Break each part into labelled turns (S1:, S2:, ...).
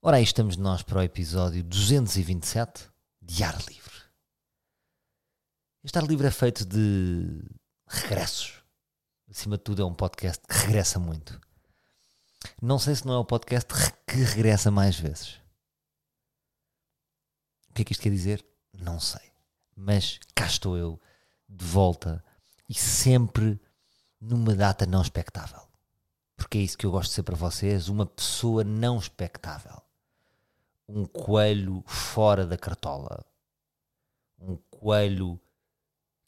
S1: Ora, aí estamos nós para o episódio 227 de Ar Livre. Este Ar Livre é feito de regressos. Acima de tudo, é um podcast que regressa muito. Não sei se não é o podcast que regressa mais vezes. O que é que isto quer dizer? Não sei. Mas cá estou eu, de volta e sempre numa data não expectável. Porque é isso que eu gosto de ser para vocês, uma pessoa não expectável. Um coelho fora da cartola. Um coelho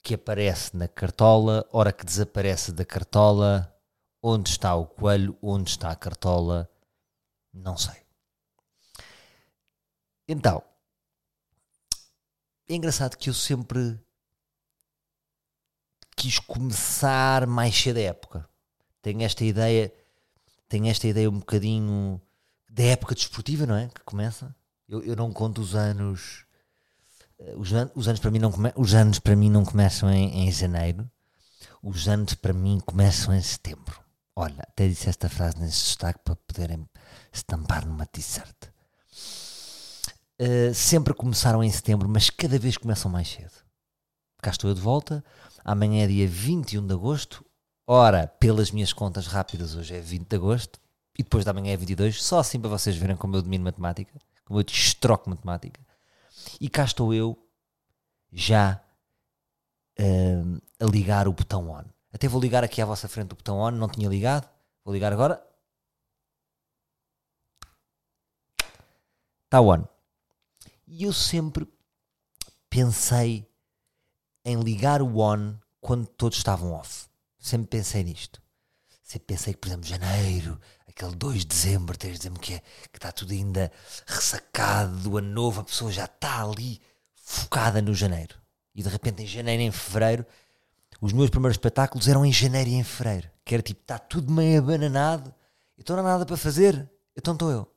S1: que aparece na cartola, hora que desaparece da cartola. Onde está o coelho? Onde está a cartola? Não sei. Então, é engraçado que eu sempre quis começar mais cedo a época. Tenho esta ideia, tenho esta ideia um bocadinho da época desportiva, não é? Que começa. Eu, eu não conto os anos. eh, Os, an- os anos para mim não os anos para mim não começam em, em janeiro. Os anos para mim começam em setembro. Olha, até disse esta frase nesse destaque para poderem estampar numa t-shirt. Uh, sempre começaram em setembro, mas cada vez começam mais cedo. Cá estou eu de volta. Amanhã é dia 21 de agosto. Ora, pelas minhas contas rápidas, hoje é 20 de agosto. E depois da manhã é 22. Só assim para vocês verem como eu domino matemática. Como eu destroco matemática. E cá estou eu, já um, a ligar o botão on. Até vou ligar aqui à vossa frente o botão on. Não tinha ligado. Vou ligar agora. Está on. E eu sempre pensei em ligar o on quando todos estavam off. Sempre pensei nisto. Sempre pensei que, por exemplo, janeiro, aquele 2 de dezembro, 3 de dezembro, que, é, que está tudo ainda ressacado do ano novo, a pessoa já está ali focada no janeiro. E de repente, em janeiro e em fevereiro, os meus primeiros espetáculos eram em janeiro e em fevereiro. Que era tipo, está tudo meio abananado, então não há nada para fazer, então estou eu.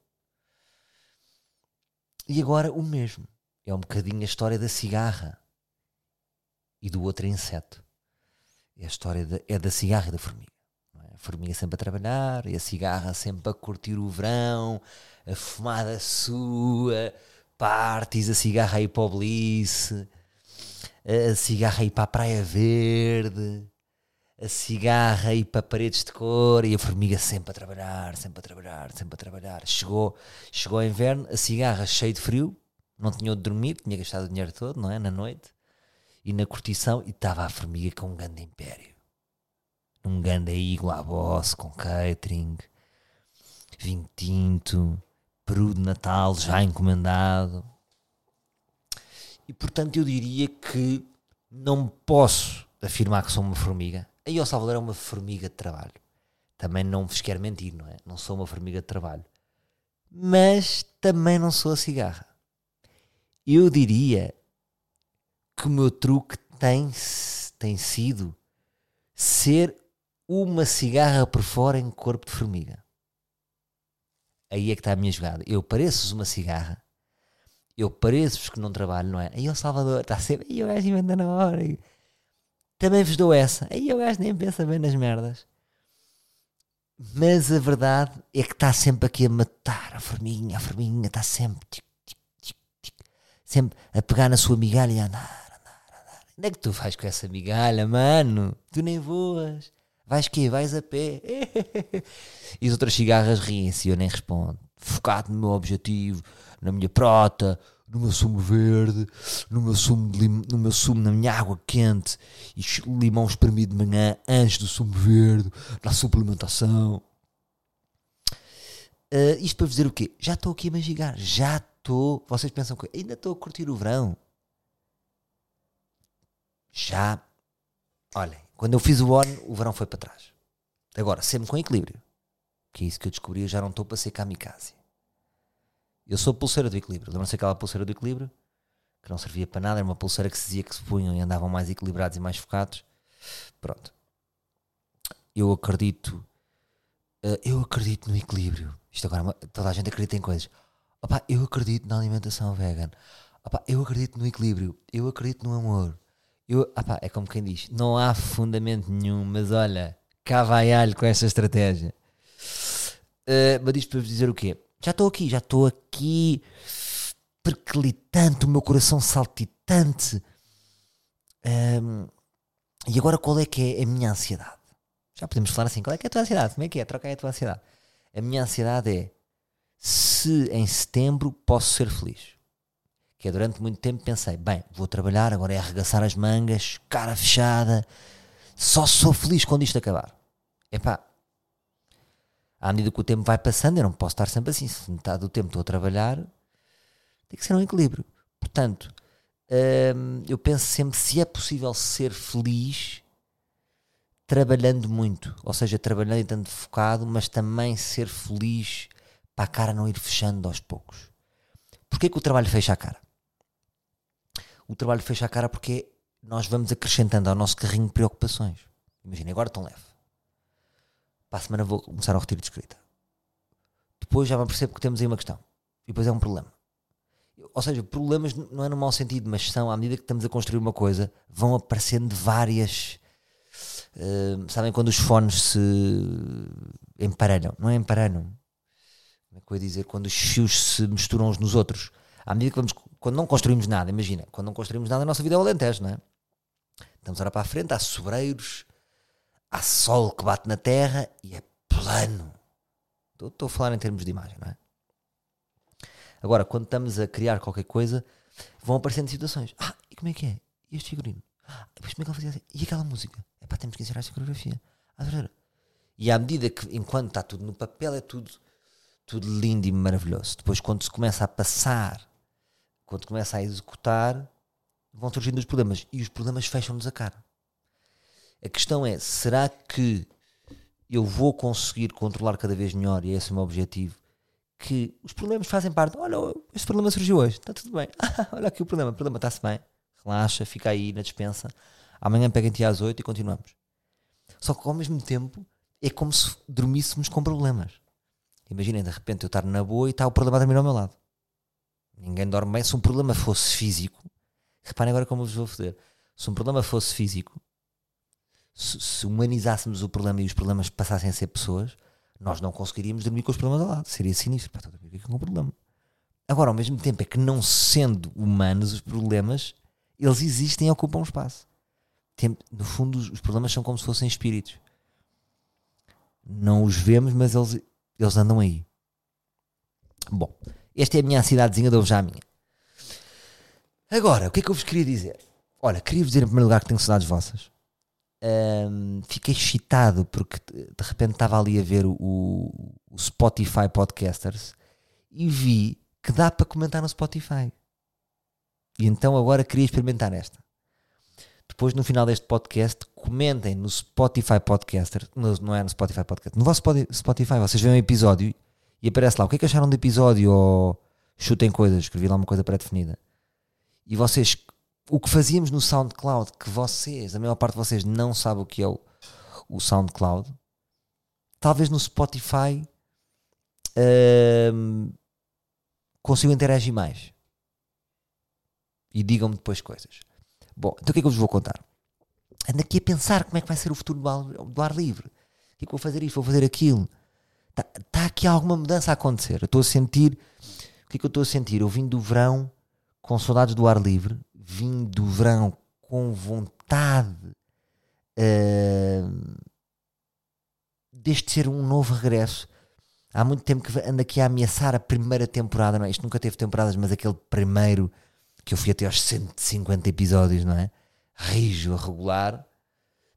S1: E agora o mesmo. É um bocadinho a história da cigarra e do outro inseto. É a história da, é da cigarra e da formiga. Formiga sempre a trabalhar e a cigarra sempre a curtir o verão, a fumada sua, parties, a cigarra a ir para o Bliss, a cigarra a ir para a Praia Verde, a cigarra a ir para paredes de cor e a formiga sempre a trabalhar, sempre a trabalhar, sempre a trabalhar. Chegou, chegou o inverno, a cigarra cheia de frio, não tinha onde dormir, tinha gastado o dinheiro todo, não é? Na noite e na curtição, e estava a formiga com um grande império. Um grande iglo à boss, com catering, vinho tinto, peru de Natal já encomendado. E portanto eu diria que não posso afirmar que sou uma formiga. Aí o Salvador é uma formiga de trabalho. Também não vos quero mentir, não é? Não sou uma formiga de trabalho. Mas também não sou a cigarra. Eu diria que o meu truque tem, tem sido ser uma cigarra por fora em corpo de formiga. Aí é que está a minha jogada. Eu pareço uma cigarra. Eu pareço-vos que não trabalho, não é? Aí o Salvador está sempre. Aí o gajo inventa na hora. Também vos dou essa. Aí o gajo nem pensa bem nas merdas. Mas a verdade é que está sempre aqui a matar a formiguinha. A formiguinha está sempre. tic, tic, tic, tic, sempre a pegar na sua migalha e a andar, andar, andar. Onde é que tu vais com essa migalha, mano? Tu nem voas. Vais quê? Vais a pé. E as outras cigarras riem-se eu nem respondo. Focado no meu objetivo, na minha prota, no meu sumo verde, no meu sumo, no meu sumo na minha água quente e limão espremido de manhã antes do sumo verde, na suplementação. Ah, isto para vos dizer o quê? Já estou aqui a magigar. Já estou. Vocês pensam que ainda estou a curtir o verão? Já. Olhem, quando eu fiz o on, o verão foi para trás. Agora, sempre com equilíbrio. Que é isso que eu descobri, eu já não estou para ser kamikaze. Eu sou pulseira do equilíbrio. Lembram-se aquela pulseira do equilíbrio? Que não servia para nada, era uma pulseira que se dizia que se punham e andavam mais equilibrados e mais focados. Pronto. Eu acredito. eh, eu acredito no equilíbrio. Isto agora, toda a gente acredita em coisas. Opa, eu acredito na alimentação vegan. Opa, eu acredito no equilíbrio. Eu acredito no amor. Eu, opá, é como quem diz: não há fundamento nenhum, mas olha, cá vai alho com esta estratégia. Uh, mas isto para vos dizer o quê? Já estou aqui, já estou aqui perclitante, o meu coração saltitante. Um, e agora qual é que é a minha ansiedade? Já podemos falar assim, qual é que é a tua ansiedade? Como é que é? Troca aí a tua ansiedade. A minha ansiedade é se em setembro posso ser feliz. Que é durante muito tempo pensei, bem, vou trabalhar, agora é arregaçar as mangas, cara fechada, só sou feliz quando isto acabar. Epá, à medida que o tempo vai passando, eu não posso estar sempre assim. Se metade do tempo estou a trabalhar, tem que ser um equilíbrio. Portanto, hum, eu penso sempre se é possível ser feliz trabalhando muito, ou seja, trabalhando e tanto focado, mas também ser feliz para a cara não ir fechando aos poucos. Porquê que o trabalho fecha a cara? O trabalho fecha a cara porque nós vamos acrescentando ao nosso carrinho preocupações. Imagina, agora tão leve. Para a semana vou começar o retiro de escrita. Depois já me percebo que temos aí uma questão. E depois é um problema. Ou seja, problemas não é no mau sentido, mas são, à medida que estamos a construir uma coisa, vão aparecendo várias. Uh, sabem quando os fones se emparelham? Não é emparelham. Como é que eu ia dizer? Quando os fios se misturam uns nos outros. À medida que vamos. Quando não construímos nada, imagina, quando não construímos nada, a nossa vida é o alentejo, não é? Estamos a para a frente, há sobreiros, há sol que bate na terra e é plano. Estou, a falar em termos de imagem, não é? Agora, quando estamos a criar qualquer coisa, vão aparecendo situações. Ah, e como é que é? E este figurino? Ah, depois como é que ele fazia assim? E aquela música? É pá, temos que ensinar esta coreografia. Ah, e à medida que, enquanto está tudo no papel, é tudo, tudo lindo e maravilhoso. Depois, quando se começa a passar, quando começa a executar, vão surgindo os problemas. E os problemas fecham-nos a cara. A questão é: será que eu vou conseguir controlar cada vez melhor, e esse é o meu objetivo, que os problemas fazem parte. Olha, este problema surgiu hoje, está tudo bem. olha aqui o problema, o problema está-se bem. Relaxa, fica aí na dispensa. Amanhã peguem-te às 8 e continuamos. Só que ao mesmo tempo é como se dormíssemos com problemas. Imaginem de repente eu estar na boa e está o problema a dormir ao meu lado. Ninguém dorme bem. Se um problema fosse físico, reparem agora como vos vou foder. Se um problema fosse físico, se, se humanizássemos o problema e os problemas passassem a ser pessoas, nós não conseguiríamos dormir com os problemas ao lado. Seria sinistro. Estou a dormir com um problema. Agora, ao mesmo tempo, é que não sendo humanos, os problemas, eles existem e ocupam espaço. Tem, no fundo, os problemas são como se fossem espíritos. Não os vemos, mas eles, eles andam aí. Bom, esta é a minha cidadezinha, dou-vos já a minha. Agora, o que é que eu vos queria dizer? Olha, queria-vos dizer em primeiro lugar que tenho saudades vossas um, fiquei excitado porque de repente estava ali a ver o, o, Spotify Podcasters e vi que dá para comentar no Spotify. E então agora queria experimentar esta. Depois, no final deste podcast, comentem no Spotify Podcaster, no, não é no Spotify Podcast, no vosso Spotify, vocês veem um episódio e aparece lá o que é que acharam do episódio ou chutem coisas, escrevi lá uma coisa pré-definida. E vocês o que fazíamos no SoundCloud, que vocês, a maior parte de vocês, não sabe o que é o, o SoundCloud, talvez no Spotify um, consigam interagir mais. E digam-me depois coisas. Bom, então o que é que eu vos vou contar? Ando aqui a pensar como é que vai ser o futuro do ar, do ar livre. O que é que vou fazer isto, vou fazer aquilo. Está tá aqui alguma mudança a acontecer. Eu estou a sentir. O que é que eu estou a sentir? Eu vim do verão com saudades do ar livre vim do verão com vontade uh, deste ser um novo regresso. Há muito tempo que ando aqui a ameaçar a primeira temporada, não é? Isto nunca teve temporadas, mas aquele primeiro que eu fui até aos 150 episódios, não é? Rijo, regular.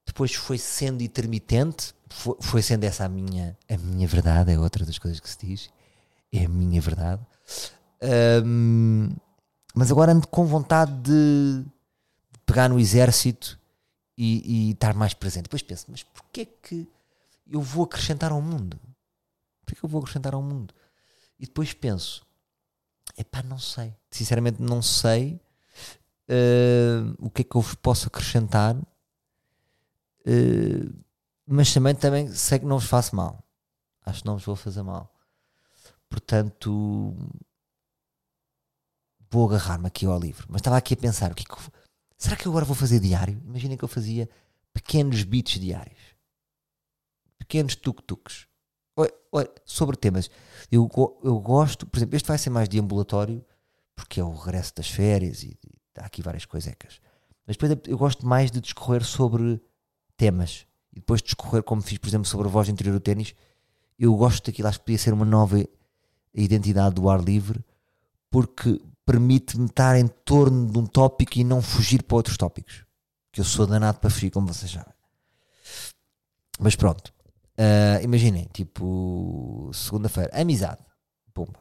S1: Depois foi sendo intermitente, foi, foi sendo essa a minha, a minha verdade, é outra das coisas que se diz. É a minha verdade. Um, mas agora ando com vontade de pegar no exército e, e estar mais presente. Depois penso, mas porquê é que eu vou acrescentar ao mundo? Porquê é que eu vou acrescentar ao mundo? E depois penso, epá, não sei. Sinceramente não sei uh, o que é que eu vos posso acrescentar. Uh, mas também, também sei que não vos faço mal. Acho que não vos vou fazer mal. Portanto, vou agarrar-me aqui ao livro. Mas estava aqui a pensar, o que, é que será que eu agora vou fazer diário? Imaginem que eu fazia pequenos beats diários. Pequenos tuk-tuks. Sobre temas, eu, eu gosto, por exemplo, este vai ser mais de ambulatório, porque é o regresso das férias e, e há aqui várias coisecas. Mas depois eu gosto mais de discorrer sobre temas e depois discorrer, como fiz, por exemplo, sobre a voz interior do ténis. Eu gosto daquilo, acho que podia ser uma nova identidade do ar livre, porque permite-me estar em torno de um tópico e não fugir para outros tópicos. Que eu sou danado para fugir, como vocês sabem. Mas pronto. Ah, imaginem, tipo, segunda-feira, amizade. Pumba.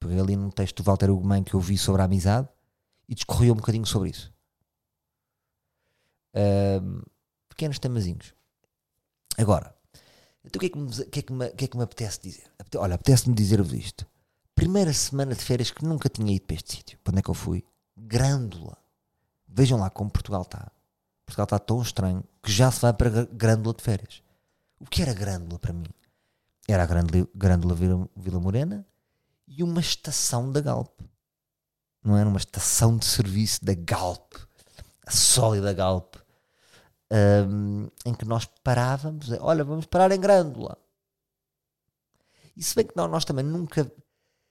S1: Peguei ali num texto do Walter Ugman que eu vi sobre a amizade e discorri um bocadinho sobre isso. Ahm, pequenos temazinhos. Agora, então o que é que me, que é que me, que é que me apetece dizer? Olha, apetece-me dizer-vos isto. Primeira semana de férias que nunca tinha ido para este sítio. Para onde é que eu fui? Grândola. Vejam lá como Portugal está. Portugal está tão estranho que já se vai para Gr- Grândola de férias. O que era Grândola para mim? Era a Grândola, Grândola Vila, Vila Morena e uma estação da Galp. Não era uma estação de serviço da Galp, a sólida Galp, hum, em que nós parávamos. Olha, vamos parar em Grândola. E se bem que não, nós também nunca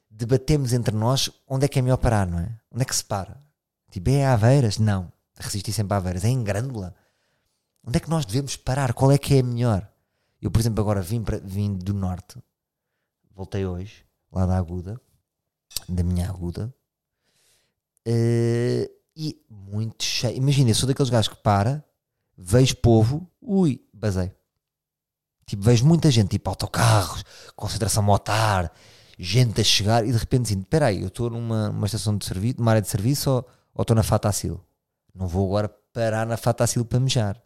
S1: debatemos entre nós onde é que é melhor parar, não é? Onde é que se para? Tipo, é Aveiras? Não. Resisti sempre a Aveiras. É em Grândola. Onde é que nós devemos parar? Qual é que é melhor? Eu, por exemplo, agora vim, para, vim do Norte. Voltei hoje, lá da Aguda. Da minha Aguda. Eh, e muito cheio. Imagina, eu sou daqueles gajos que para, vejo povo, ui, basei. Tipo, vejo muita gente, tipo autocarros, concentração motar, gente a chegar e de repente assim, espera aí, eu estou numa, numa estação de serviço, numa área de serviço ou ou estou na Fatacil? Não vou agora parar na Fatacil para mejar.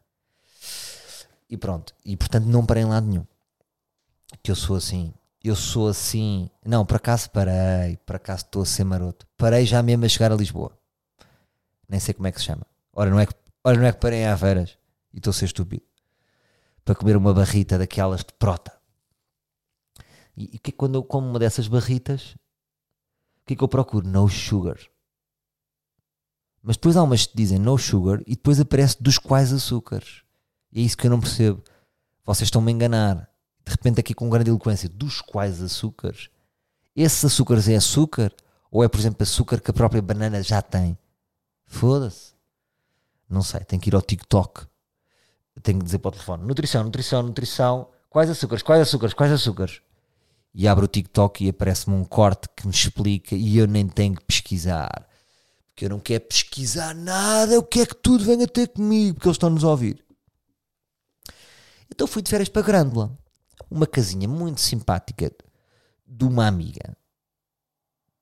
S1: E pronto, e portanto não parei em lado nenhum. Que eu sou assim, eu sou assim, não, por acaso parei, por acaso estou a ser maroto. Parei já mesmo a chegar a Lisboa. Nem sei como é que se chama. Ora, não é que, ora, não é que parei em Aveiras e estou a ser estúpido. Para comer uma barrita daquelas de prota. E, que quando eu como uma dessas barritas, o que é que eu procuro? No sugar. Mas depois há umas que dizem no sugar e depois aparece dos quais açúcares. E é isso que eu não percebo. Vocês estão-me a enganar. De repente aqui com grande eloquência, dos quais açúcares? Esses açúcares é açúcar? Ou é, por exemplo, açúcar que a própria banana já tem? Foda-se. Não sei, tenho que ir ao TikTok. Tenho que dizer para o telefone: nutrição, nutrição, nutrição. Quais açúcares? Quais açúcares? Quais açúcares? E abro o TikTok e aparece-me um corte que me explica e eu nem tenho que pesquisar. Porque eu não quero pesquisar nada, eu quero que tudo venha ter comigo, porque eles estão-nos a ouvir. Então fui de férias para Grândola. Uma casinha muito simpática de uma amiga.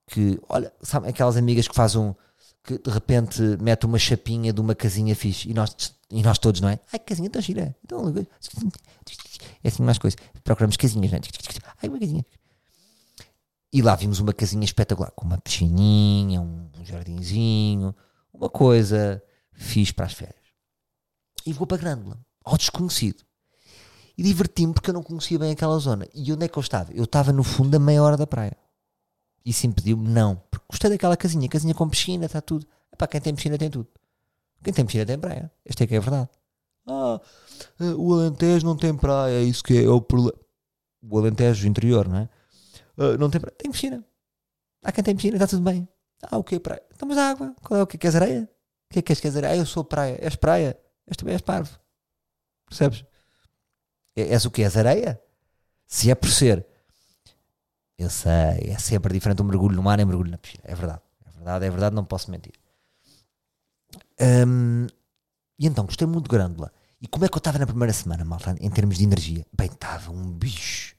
S1: Que, olha, sabe aquelas amigas que fazem um, que de repente mete uma chapinha de uma casinha fixe e nós, e nós todos, não é? Ai, casinha tão gira. Então, é assim mais coisas. Procuramos casinhas, não é? Ai, uma casinha. E lá vimos uma casinha espetacular, com uma piscininha, um, jardinzinho, uma coisa fixe para as férias. E vou para Grândola, ao desconhecido. E diverti-me porque eu não conhecia bem aquela zona. E onde é que eu estava? Eu estava no fundo da meia hora da praia. E se impediu-me, não. Porque gostei daquela casinha, casinha com piscina, está tudo. Epá, quem tem piscina tem tudo. Quem tem piscina tem praia. Este é que é a verdade. Ah, o Alentejo não tem praia, é isso que é, o problema. O Alentejo interior, não é? Ah, não tem praia. Tem piscina. Há quem tem piscina, está tudo bem. Ah, o que é praia? Estamos à água. Qual é o que? Queres areia? O que é que queres? Queres areia? Ah, eu sou praia. És praia. És também és parvo. Percebes? É- És o que? És areia? Se é por ser. Eu sei, é sempre diferente um mergulho no mar e um mergulho na piscina. É verdade. É verdade, é verdade, não posso mentir. Hum, e então, gostei muito de Grândola. E como é que eu estava na primeira semana, malta, em termos de energia? Bem, estava um bicho.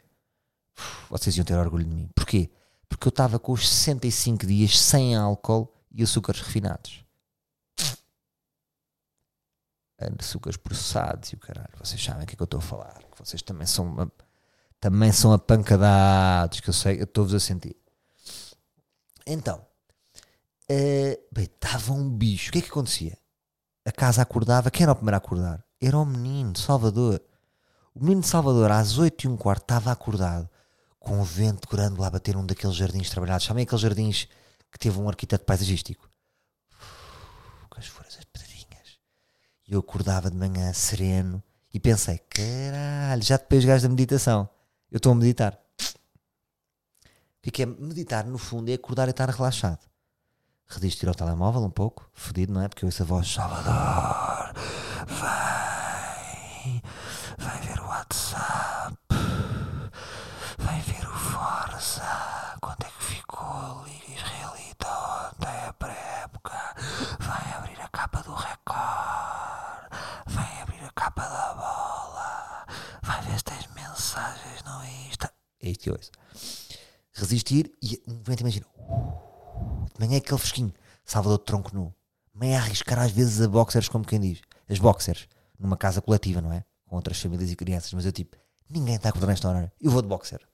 S1: Uf, Vocês iam ter orgulho de mim. Porquê? Porque eu estava com os 65 dias sem álcool e açúcares refinados. Açúcares processados e o caralho. Vocês sabem o que é que eu estou a falar. Vocês também são uma- também são apancadados, que eu sei, eu estou-vos a sentir. Então, bem, estava um bicho. O que é que acontecia? A casa acordava. Quem era o primeiro a acordar? Era o menino de Salvador. O menino de Salvador, às 8 e um quarto, estava acordado com o vento grande lá a bater um daqueles jardins trabalhados. Sabem aqueles jardins que teve um arquiteto paisagístico? Uf, Com as folhas, as pedrinhas. E eu acordava de manhã sereno e pensei: caralho, já depois gajo da meditação. Eu estou a meditar. O é que é meditar, no fundo, é acordar e estar relaxado. Redis tirar o telemóvel um pouco, fedido, não é? Porque eu ouço a voz Salvador, vem. É isto que eu ouço. Resistir e um momento imagina, de manhã é aquele fresquinho, Salvador de tronco nu, meio a arriscar às vezes a boxers, como quem diz, as boxers, numa casa coletiva, não é? Com outras famílias e crianças, mas eu tipo, ninguém está a acordar nesta hora, eu vou de boxer.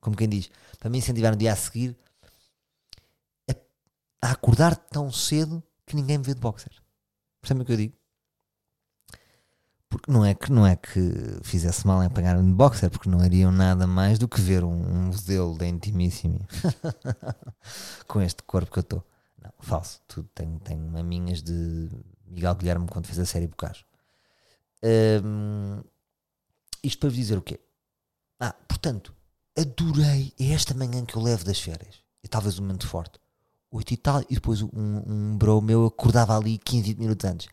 S1: Como quem diz, para me incentivar no dia a seguir a, acordar tão cedo que ninguém me vê de boxer. Percebem o que eu digo? Porque não é que, não é que fizesse mal em apanhar-me de boxer, porque não iriam nada mais do que ver um, um modelo da Intimissimi com este corpo que eu estou. Não, falso. Tudo tem, tem maminhas de Miguel Guilherme quando fez a série Bocage. Hum, isto para vos dizer o quê? Ah, portanto, adorei. É esta manhã que eu levo das férias. E talvez um momento forte. 8 e tal, e depois um, um bro meu acordava ali 15, 20 minutos antes.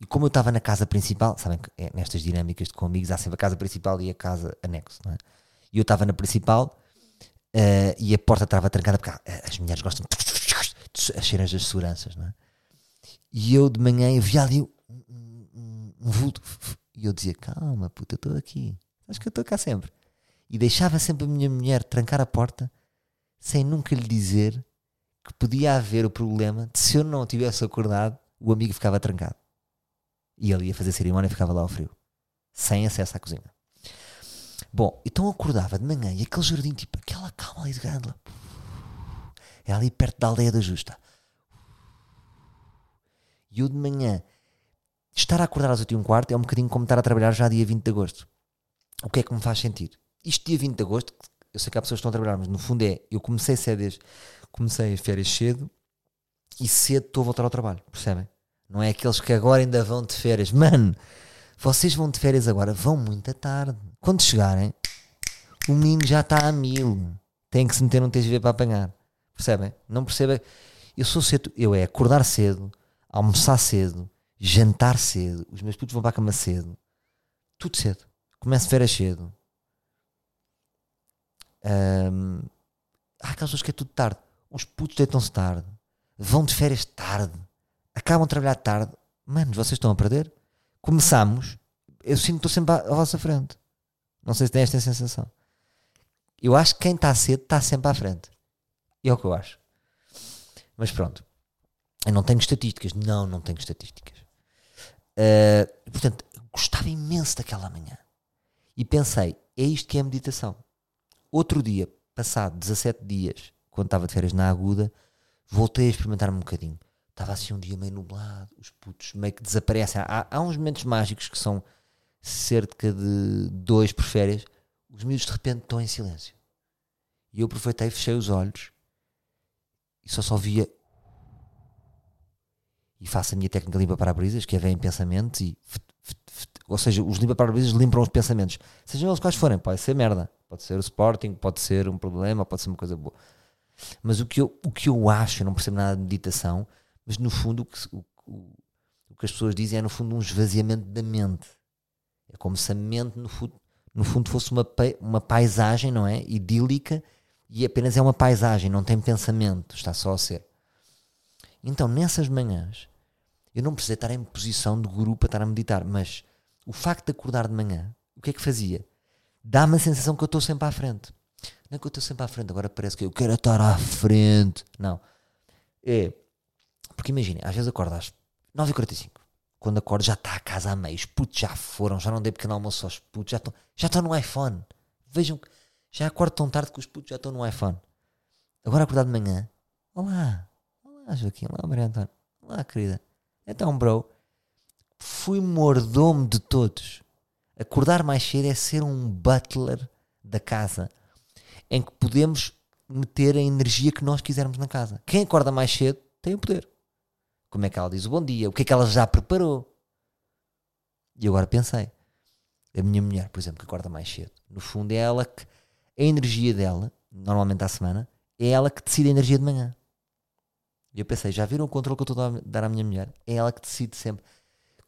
S1: E como eu estava na casa principal, sabem que é, nestas dinâmicas de com amigos há sempre a casa principal e a casa anexo, não é? E eu estava na principal uh, e a porta estava trancada porque ah, as mulheres gostam de as cheiras das seguranças, não é? E eu de manhã eu via ali um, um, um, um vulto e eu dizia: Calma, puta, eu estou aqui, acho que eu estou cá sempre. E deixava sempre a minha mulher trancar a porta sem nunca lhe dizer que podia haver o problema de se eu não tivesse acordado, o amigo ficava trancado. E ele ia fazer cerimónia e ficava lá ao frio. Sem acesso à cozinha. Bom, então acordava de manhã e aquele jardim, tipo, aquela calma ali de grande, é ali perto da aldeia da Justa. E eu de manhã, estar a acordar às 8 e um quarto é um bocadinho como estar a trabalhar já dia 20 de agosto. O que é que me faz sentir? Isto dia 20 de agosto, eu sei que há pessoas que estão a trabalhar, mas no fundo é, eu comecei cedo, comecei as férias cedo e cedo estou a voltar ao trabalho, percebem? Não é aqueles que agora ainda vão de férias. Mano, vocês vão de férias agora, vão muito tarde. Quando chegarem, o menino já está a mil. Tem que se meter num TGV para apanhar. Percebem? Não percebem? Eu sou cedo, eu é acordar cedo, almoçar cedo, jantar cedo, os meus putos vão para a cama cedo. Tudo cedo. Começo férias cedo. Um, há aquelas pessoas que é tudo tarde. Os putos deitam-se tarde. Vão de férias tarde acabam de trabalhar tarde, mano, vocês estão a perder. Começamos, eu sinto que estou sempre à, à vossa frente. Não sei se tem esta sensação. Eu acho que quem está cedo está sempre à frente. É o que eu acho. Mas pronto. Eu não tenho estatísticas. Não, não tenho estatísticas. Uh, portanto, gostava imenso daquela manhã. E pensei, é isto que é meditação. Outro dia, passado 17 dias, quando estava de férias na Aguda, voltei a experimentar-me um bocadinho. Estava assim um dia meio nublado, os putos meio que desaparecem. Há, há uns momentos mágicos que são cerca de dois por férias. Os miúdos de repente estão em silêncio. E eu aproveitei, fechei os olhos e só só via. E faço a minha técnica limpa para-brisas, que é vem em pensamentos e. Ou seja, os limpa para-brisas limpam os pensamentos. Sejam eles quais forem, pode ser merda, pode ser o Sporting, pode ser um problema, pode ser uma coisa boa. Mas o que eu, o que eu acho, eu não percebo nada de meditação, mas no fundo o que, o, o, o que as pessoas dizem é no fundo um esvaziamento da mente. É como se a mente no fundo, no fundo fosse uma, uma paisagem, não é? Idílica e apenas é uma paisagem, não tem pensamento, está só a ser. Então nessas manhãs eu não precisei estar em posição de guru para estar a meditar, mas o facto de acordar de manhã, o que é que fazia? Dá-me a sensação que eu estou sempre à frente. Não é que eu estou sempre à frente, agora parece que eu quero estar à frente. Não. É, porque imaginem, às vezes acordo às 9h45. Quando acordo já está a casa a meio. Os putos já foram, já não dei pequeno almoço aos putos, já estão, já no iPhone. Vejam, já acordo tão tarde que os putos já estão no iPhone. Agora acordar de manhã. Olá, olá Joaquim, olá Maria Antônio. Olá querida. Então, bro, fui mordomo de todos. Acordar mais cedo é ser um butler da casa em que podemos meter a energia que nós quisermos na casa. Quem acorda mais cedo tem o poder como é que ela diz o bom dia, o que é que ela já preparou. E agora pensei, a minha mulher, por exemplo, que acorda mais cedo, no fundo é ela que a energia dela normalmente à semana, é ela que decide a energia de manhã. E eu pensei, já viram o controle que eu estou a dar à minha mulher? É ela que decide sempre.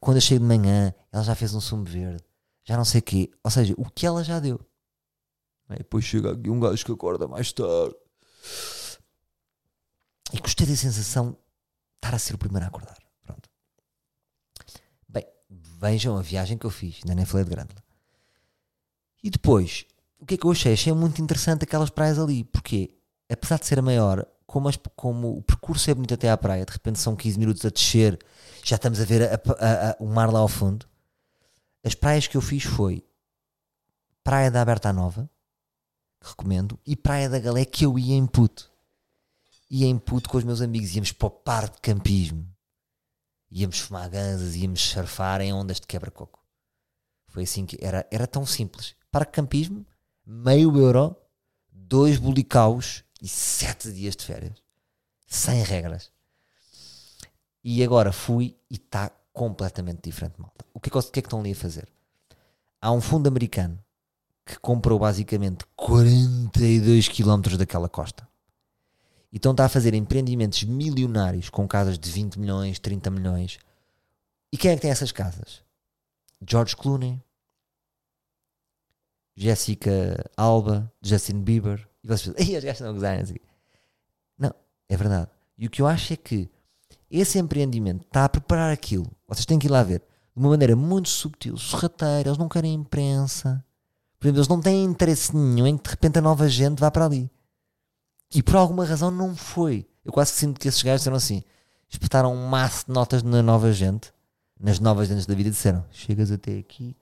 S1: Quando eu chego de manhã, ela já fez um sumo verde, já não sei o quê. Ou seja, o que ela já deu. E depois chega aqui um gajo que acorda mais tarde. E gostei da sensação estar a ser o primeiro a acordar. Pronto. Bem, vejam a viagem que eu fiz, ainda nem falei de Grândola. E depois, o que é que eu achei? Achei muito interessante aquelas praias ali, porque apesar de ser a maior, como, as, como o percurso é bonito até à praia, de repente são 15 minutos a descer, já estamos a ver a, a, a, o mar lá ao fundo. As praias que eu fiz foi Praia da Aberta Nova, que recomendo, e Praia da Galé, que eu ia em puto. Ia em puto com os meus amigos, íamos para o parque de campismo, íamos fumar ganzas, íamos surfar em ondas de quebra-coco. Foi assim que era, era tão simples. De campismo, meio euro, dois bulicaus e sete dias de férias. Sem regras. E agora fui e está completamente diferente, malta. O que é que, que é que estão ali a fazer? Há um fundo americano que comprou basicamente 42 km daquela costa. Então está a fazer empreendimentos milionários com casas de 20 milhões, 30 milhões. E quem é que tem essas casas? George Clooney, Jessica Alba, Justin Bieber. E vocês pensam, as gajas não gozarem assim. Não, é verdade. E o que eu acho é que esse empreendimento está a preparar aquilo. Vocês têm que ir lá ver. De uma maneira muito subtil, sorrateira. Eles não querem imprensa. Por exemplo, eles não têm interesse nenhum em que de repente a nova gente vá para ali. E por alguma razão não foi. Eu quase que sinto que esses gajos disseram assim: espetaram um maço de notas na nova gente, nas novas gentes da vida, e disseram: chegas até aqui,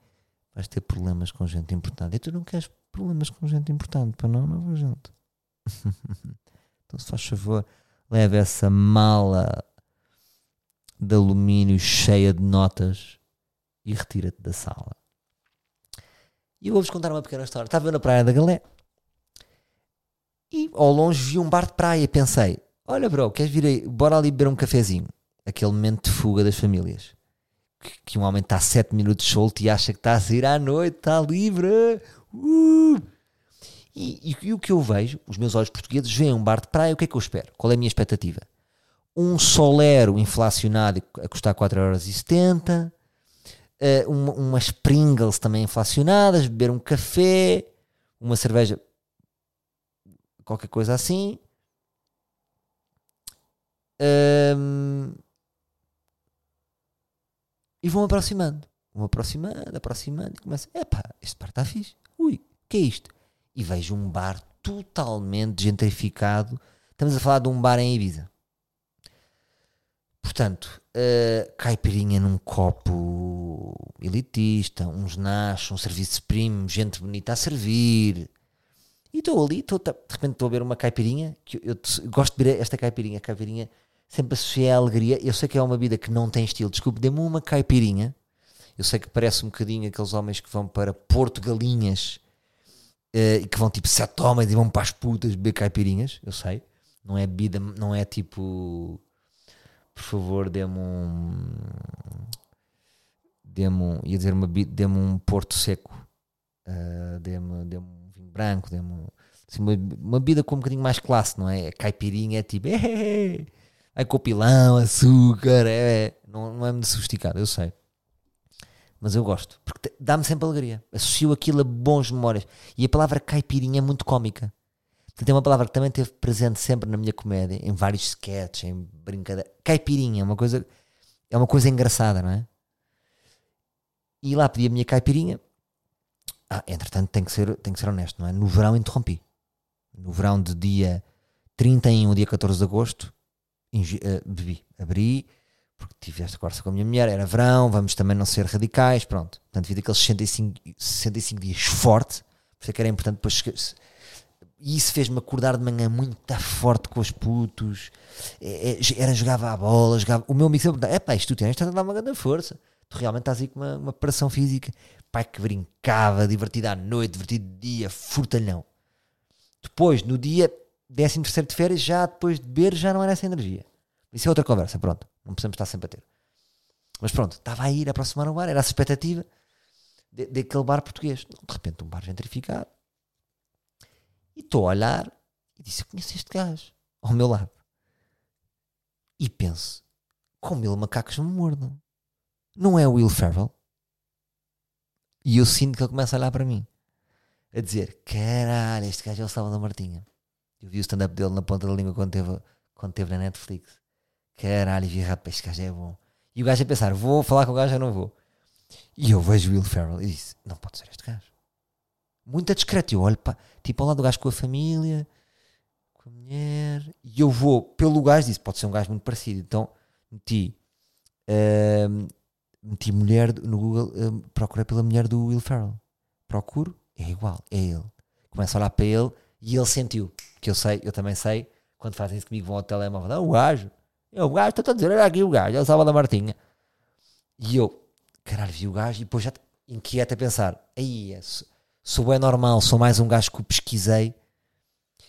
S1: vais ter problemas com gente importante. E tu não queres problemas com gente importante, para não, nova gente. então, se faz favor, leve essa mala de alumínio cheia de notas e retira-te da sala. E eu vou-vos contar uma pequena história. Estava na praia da Galé ao longe vi um bar de praia. Pensei: olha, bro, queres vir aí? Bora ali beber um cafezinho. Aquele momento de fuga das famílias que, que um homem está 7 minutos solto e acha que está a sair à noite, está livre. Uh! E, e, e, o que eu vejo, os meus olhos portugueses veem um bar de praia, o que é que eu espero? Qual é a minha expectativa? Um solero inflacionado a custar 4,70€, uh, uma, umas Pringles também inflacionadas, beber um café, uma cerveja, qualquer coisa assim. Um, e vão aproximando. Vão aproximando, aproximando e começam. Epá, este bar está fixe. Ui, o que é isto? E vejo um bar totalmente gentrificado. Estamos a falar de um bar em Ibiza. Portanto, uh, caipirinha num copo elitista, uns nachos, um serviço premium, gente bonita a servir. E estou ali, de repente estou a ver uma caipirinha, que eu, eu, gosto de ver esta caipirinha, caipirinha sempre associei a alegria. Eu sei que é uma vida que não tem estilo. Desculpe, dê-me uma caipirinha. Eu sei que parece um bocadinho aqueles homens que vão para Porto Galinhas uh, e que vão tipo sete homens e vão para as putas beber caipirinhas. Eu sei. Não é bebida, não é tipo. Por favor, dê-me um. Dê-me um. Ia dizer uma dê-me um Porto Seco. Uh, dê-me dê um vinho branco. Dê-me assim, uma, uma bebida com um bocadinho mais classe, não é? A caipirinha é tipo. é copilão, açúcar, é, não, não é muito sofisticado, eu sei. Mas eu gosto, porque dá-me sempre alegria. Associo aquilo a bons memórias. E a palavra caipirinha é muito cómica. Tem uma palavra que também esteve presente sempre na minha comédia, em vários sketches, em brincadeira. Caipirinha é uma coisa, é uma coisa engraçada, não é? E lá pedi a minha caipirinha. Ah, entretanto, tem que ser, tem que ser honesto, não é? No verão interrompi. No verão de dia 31, dia 14 de agosto, uh, bebi, abri, porque tive esta conversa com a minha mulher, era verão, vamos também não ser radicais, pronto. Portanto, vi aqueles 65, 65 dias forte, por isso é que era importante depois. E isso fez-me acordar de manhã muito forte com os putos. É, é, era, jogava a bola, jogava. O meu amigo sempre perguntava: é pá, isto tu tens, estás a dar uma grande força. Tu realmente estás aí com uma, uma preparação física. Pai que brincava, divertido à noite, divertido de dia, furtalhão. Depois, no dia, 13 terceiro de férias, já depois de beber, já não era essa energia. Isso é outra conversa, pronto. Não precisamos estar sempre a ter. Mas pronto, estava a ir a aproximar o bar, era essa expectativa de, daquele bar português. De repente, um bar gentrificado. E estou a olhar e disse: Eu conheço este gajo ao meu lado. E penso: com mil macacos me mordam. Não é o Will Ferrell? E eu sinto que ele começa a olhar para mim, a dizer: Caralho, este gajo é o Salvador Martinha. Eu vi o stand-up dele na ponta da língua quando teve, quando teve na Netflix. Caralho, vi rapaz, este gajo é bom. E o gajo a pensar: Vou falar com o gajo, eu não vou. E eu vejo o Will Ferrell e disse: Não pode ser este gajo. Muito discreto. Eu olho para, tipo, ao lado do gajo com a família, com a mulher. E eu vou pelo gajo, disse: Pode ser um gajo muito parecido. Então meti. Uh, meti mulher no Google, uh, procurei pela mulher do Will Ferrell. Procuro, é igual, é ele. Começo a olhar para ele e ele sentiu. Que eu sei, eu também sei, quando fazem isso comigo, vão ao telemóvel, não, o gajo, é o gajo, estou a dizer, olha aqui o gajo, é o Salvador Martinha. E eu, caralho, vi o gajo e depois já inquieto a pensar, aí, é, sou, sou bem normal, sou mais um gajo que o pesquisei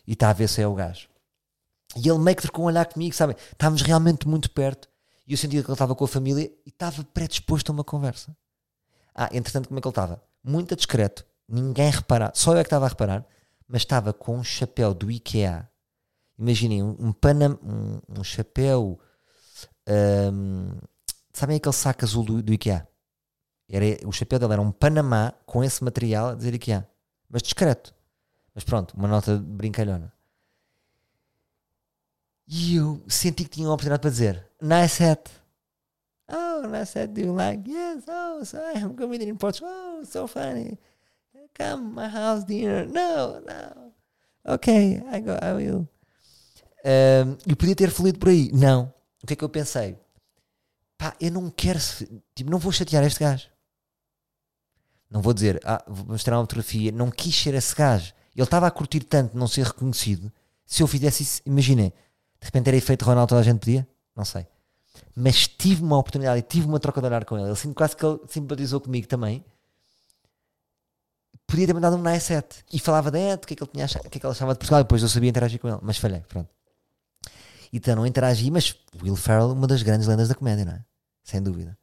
S1: e está a ver se é o gajo. E ele meio que trocou um olhar comigo, sabem? Estávamos realmente muito perto e eu sentia que ele estava com a família e estava predisposto a uma conversa. Ah, entretanto, como é que ele estava? Muito discreto, ninguém reparar, só eu é que estava a reparar, mas estava com um chapéu do IKEA. Imaginem, um, um, panam, um, um chapéu. Um, sabem aquele saco azul do, do IKEA? Era, o chapéu dele era um Panamá com esse material a dizer IKEA. Mas discreto. Mas pronto, uma nota brincalhona. E eu senti que tinha uma oportunidade para dizer Nice hat. Oh, nice hat, do you like? Yes, oh, so I'm coming in Portugal. Oh, so funny. Come, my house dinner. No, no. Ok, I, go, I will. Um, e podia ter fluído por aí. Não. O que é que eu pensei? Pá, eu não quero. Tipo, não vou chatear este gajo. Não vou dizer, ah, vou mostrar uma fotografia. Não quis ser esse gajo. Ele estava a curtir tanto não ser reconhecido. Se eu fizesse isso, imaginem, de repente era efeito Ronaldo, toda a gente podia? Não sei. Mas tive uma oportunidade e tive uma troca de olhar com ele. Ele sinto quase que ele simpatizou comigo também. Podia ter mandado um nice set e falava de o que é que ele tinha achado, o que é que ele achava de Portugal. Depois eu sabia interagir com ele, mas falhei, pronto. Então não interagi, mas Will Ferrell, uma das grandes lendas da comédia, não é? Sem dúvida.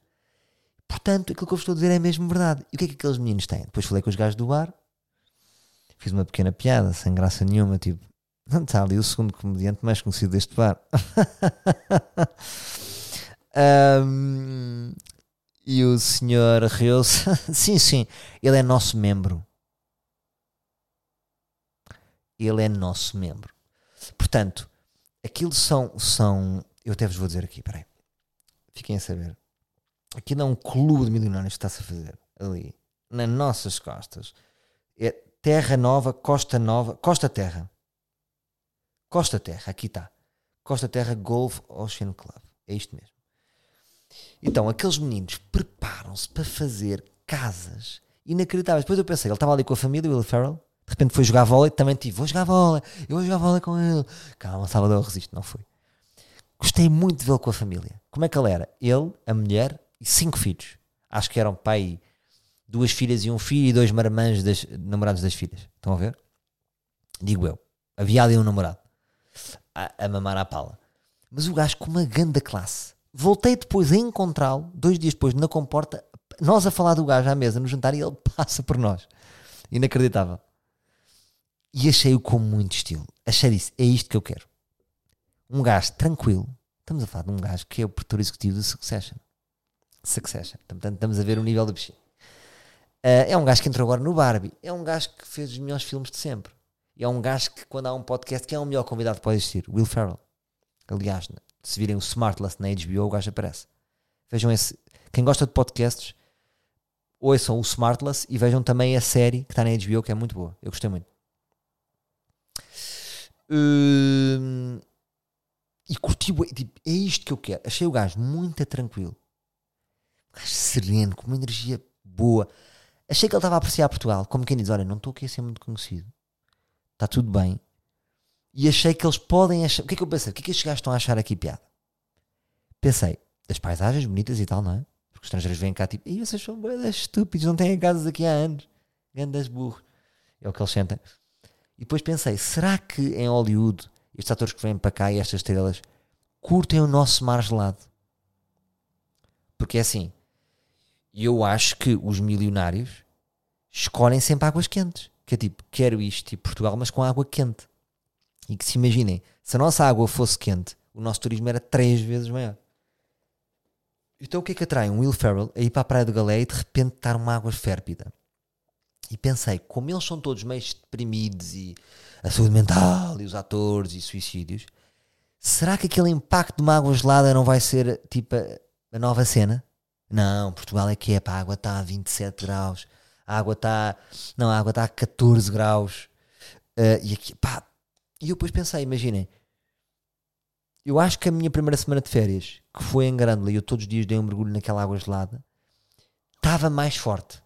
S1: Portanto, aquilo que eu vos estou a dizer é mesmo verdade. E o que é que aqueles meninos têm? Depois falei com os gajos do bar, fiz uma pequena piada, sem graça nenhuma, tipo, não está ali o segundo comediante mais conhecido deste bar. um, e o senhor riu-se. sim, sim, ele é nosso membro. Ele é nosso membro. Portanto, aquilo são, são. Eu até vos vou dizer aqui, peraí. Fiquem a saber. Aquilo é um clube de milionários que está-se a fazer ali, nas nossas costas. É Terra Nova, Costa Nova, Costa Terra. Costa Terra, aqui está. Costa Terra Golf Ocean Club. É isto mesmo. Então, aqueles meninos preparam-se para fazer casas inacreditáveis. Depois eu pensei, ele estava ali com a família, o Will Ferrell, de repente foi jogar vôlei, também tive, vou jogar vôlei, eu vou jogar vôlei com ele. Calma, Salvador, resisto, não foi. Gostei muito de vê-lo com a família. Como é que ele era? Ele, a mulher e cinco filhos. Acho que eram pai, duas filhas e um filho e dois marmanjos das, namorados das filhas. Estão a ver? Digo eu. Havia ali um namorado a, a mamar à pala. Mas o gajo com uma grande classe. Voltei depois a encontrá-lo, dois dias depois, na comporta, nós a falar do gajo à mesa, no jantar, e ele passa por nós. Inacreditável. E achei-o com muito estilo. Achei isso, é isto que eu quero. Um gajo tranquilo. Estamos a falar de um gajo que é o produtor executivo do Succession. Succession. Portanto, estamos a ver o nível do bichinho. Uh, é um gajo que entrou agora no Barbie. É um gajo que fez os melhores filmes de sempre é um gajo que, quando há um podcast, que é o melhor convidado que pode existir, Will Ferrell. Aliás, se virem o Smartless na HBO, o gajo aparece. Vejam esse. Quem gosta de podcasts, ouçam o Smartless e vejam também a série que está na HBO, que é muito boa. Eu gostei muito. Hum, e curti, tipo, é isto que eu quero. Achei o gajo muito tranquilo. Gajo sereno, com uma energia boa. Achei que ele estava a apreciar Portugal, como quem diz: Olha, não estou aqui a ser muito conhecido está tudo bem. E achei que eles podem achar. O que é que eu pensei? O que é que estes gajos estão a achar aqui piada? Pensei, das paisagens bonitas e tal, não é? Porque os estrangeiros vêm cá tipo, e vocês são boas estúpidos, não têm casas aqui há anos. Grandes burros. É o que eles sentem. E depois pensei, será que em Hollywood estes atores que vêm para cá e estas estrelas curtem o nosso mar gelado? Porque é assim, eu acho que os milionários escolhem sempre águas quentes que é tipo, quero isto, tipo Portugal, mas com água quente. E que se imaginem, se a nossa água fosse quente, o nosso turismo era três vezes maior. Então o que é que atrai um Will Ferrell a ir para a Praia do Galé e de repente estar uma água férpida? E pensei, como eles são todos meio deprimidos e a saúde mental e os atores e suicídios, será que aquele impacto de uma água gelada não vai ser tipo a, a nova cena? Não, Portugal é que é, pá, a água está a 27 graus, a água está, não, a água está a 14 graus, uh, e aqui, pá, e eu depois pensei, imaginem, eu acho que a minha primeira semana de férias, que foi em Grândola, e eu todos os dias dei um mergulho naquela água gelada, estava mais forte.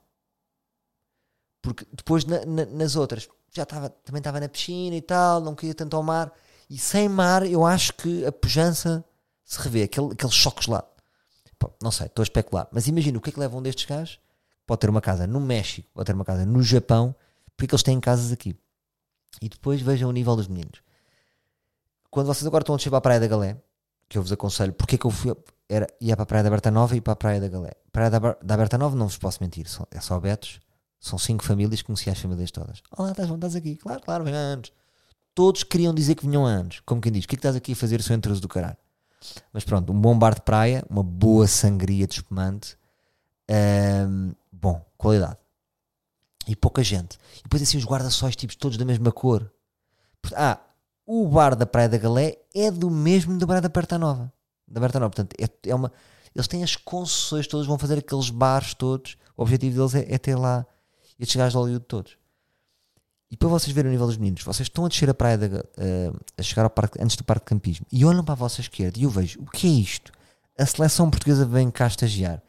S1: Porque depois na, na, nas outras, já estava, também estava na piscina e tal, não queria tanto ao mar, e sem mar eu acho que a pujança se revê, aquele, aquele choque gelado. Pô, não sei, estou a especular, mas imagina o que é que levam destes gajos, pode ter uma casa no México, pode ter uma casa no Japão, porque eles têm casas aqui. E depois vejam o nível dos meninos quando vocês agora estão a descer para a Praia da Galé, que eu vos aconselho, porque é que eu fui, era, ia para a Praia da Berta Nova e para a Praia da Galé. Praia da, da Berta Nova, não vos posso mentir, são, é só Betos, são cinco famílias, conheci as famílias todas. Olá, estás, estás aqui? Claro, claro, vem antes. Todos queriam dizer que vinham antes, como quem diz, o que é que estás aqui a fazer, seu intruso do caralho? Mas pronto, um bom bar de praia, uma boa sangria de espumante, um, bom, qualidade. E pouca gente. E depois assim os guarda-sóis, tipos, todos da mesma cor. Ah, o bar da Praia da Galé é do mesmo do bar da Berta Nova. Da Berta Nova. Portanto, é, é uma, eles têm as concessões todas, vão fazer aqueles bares todos. O objetivo deles é, é ter lá estes gajos de Hollywood todos. E para vocês verem o nível dos meninos, vocês estão a descer a praia, da, uh, a chegar ao parque, antes do parque de campismo, e olham para a vossa esquerda e eu vejo, o que é isto? A seleção portuguesa vem cá estagiar.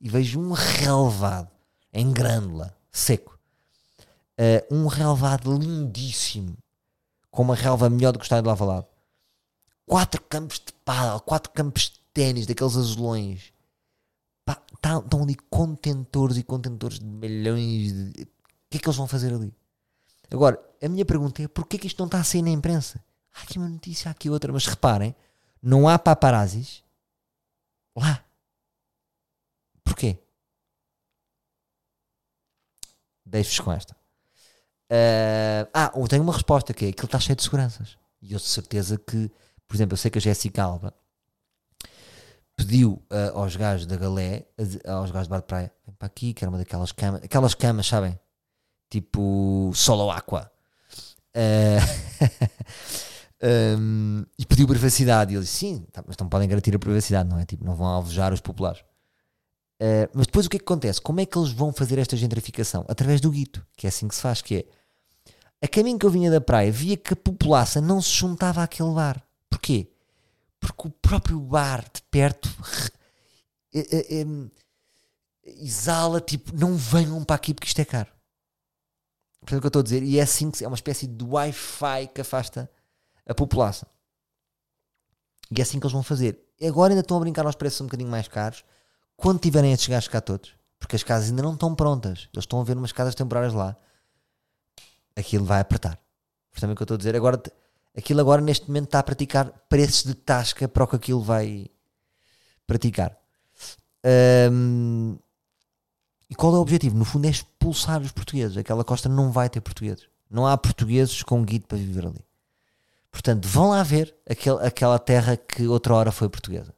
S1: E vejo um relevado em grândola, seco. Uh, um relevado lindíssimo com uma relva melhor do que o estádio de Lavalado. Quatro campos de pádel, quatro campos de ténis, daqueles azulões. Pá, tá, estão ali contentores e contentores de milhões de... O que é que eles vão fazer ali? Agora, a minha pergunta é porquê que isto não está a sair na imprensa? Há aqui uma notícia, há aqui outra, mas reparem, não há paparazzis lá. Porquê? Deixo-vos com esta. Uh, ah, eu tenho uma resposta que é aquilo está cheio de seguranças. E eu de certeza que, por exemplo, eu sei que a Jéssica Alba pediu uh, aos gajos da Galé, aos gajos do bar de praia, vem para aqui, que era uma daquelas camas, aquelas camas, sabem? Tipo solo aqua. Uh, um, e pediu privacidade. E ele disse: Sim, tá, mas não podem garantir a privacidade, não é? Tipo, não vão alvejar os populares. Uh, mas depois o que é que acontece? Como é que eles vão fazer esta gentrificação? Através do guito, que é assim que se faz, que é a caminho que eu vinha da praia, via que a população não se juntava àquele bar. Porquê? Porque o próprio bar de perto é, é, exala, tipo, não venham para aqui porque isto é caro. Portanto, o que eu estou a dizer, e é assim que é uma espécie de Wi-Fi que afasta a população. E é assim que eles vão fazer. Agora ainda estão a brincar aos preços um bocadinho mais caros. Quando tiverem estes gajos cá todos, porque as casas ainda não estão prontas, eles estão a ver umas casas temporárias lá aquilo vai apertar. Portanto, o que eu estou a dizer agora, aquilo agora neste momento está a praticar preços de tasca para o que aquilo vai praticar. Um, e qual é o objetivo? No fundo é expulsar os portugueses. Aquela costa não vai ter portugueses. Não há portugueses com guido para viver ali. Portanto, vão lá ver aquela terra que outra hora foi portuguesa.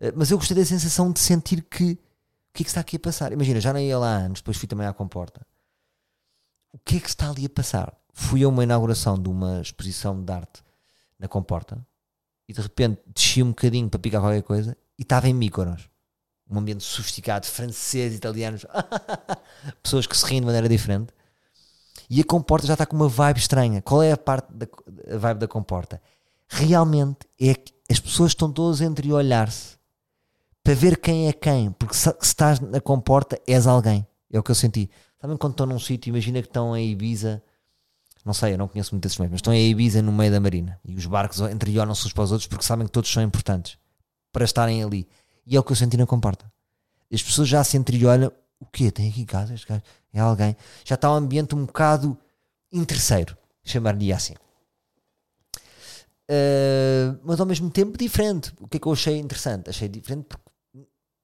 S1: Uh, mas eu gostei da sensação de sentir que o que é que está aqui a passar? Imagina, já não ia lá antes, depois fui também à comporta o que é que está ali a passar? Fui a uma inauguração de uma exposição de arte na Comporta e de repente desci um bocadinho para picar qualquer coisa e estava em Míconos. Um ambiente sofisticado, francês, italianos, pessoas que se riem de maneira diferente. E a Comporta já está com uma vibe estranha. Qual é a parte da a vibe da Comporta? Realmente é que as pessoas estão todas entre olhar-se para ver quem é quem, porque se, estás na Comporta és alguém. É o que eu senti. Sabem quando estão num sítio, imagina que estão em Ibiza, não sei, eu não conheço muito desses meios, mas estão em Ibiza no meio da marina e os barcos entreolham-se uns para os outros porque sabem que todos são importantes para estarem ali. E é o que eu senti na comporta. As pessoas já se entreolham, o quê? Tem aqui casa este gajo? É alguém? Já está um ambiente um bocado interesseiro, chamar-lhe assim. Uh, mas ao mesmo tempo diferente. O que é que eu achei interessante? Achei diferente porque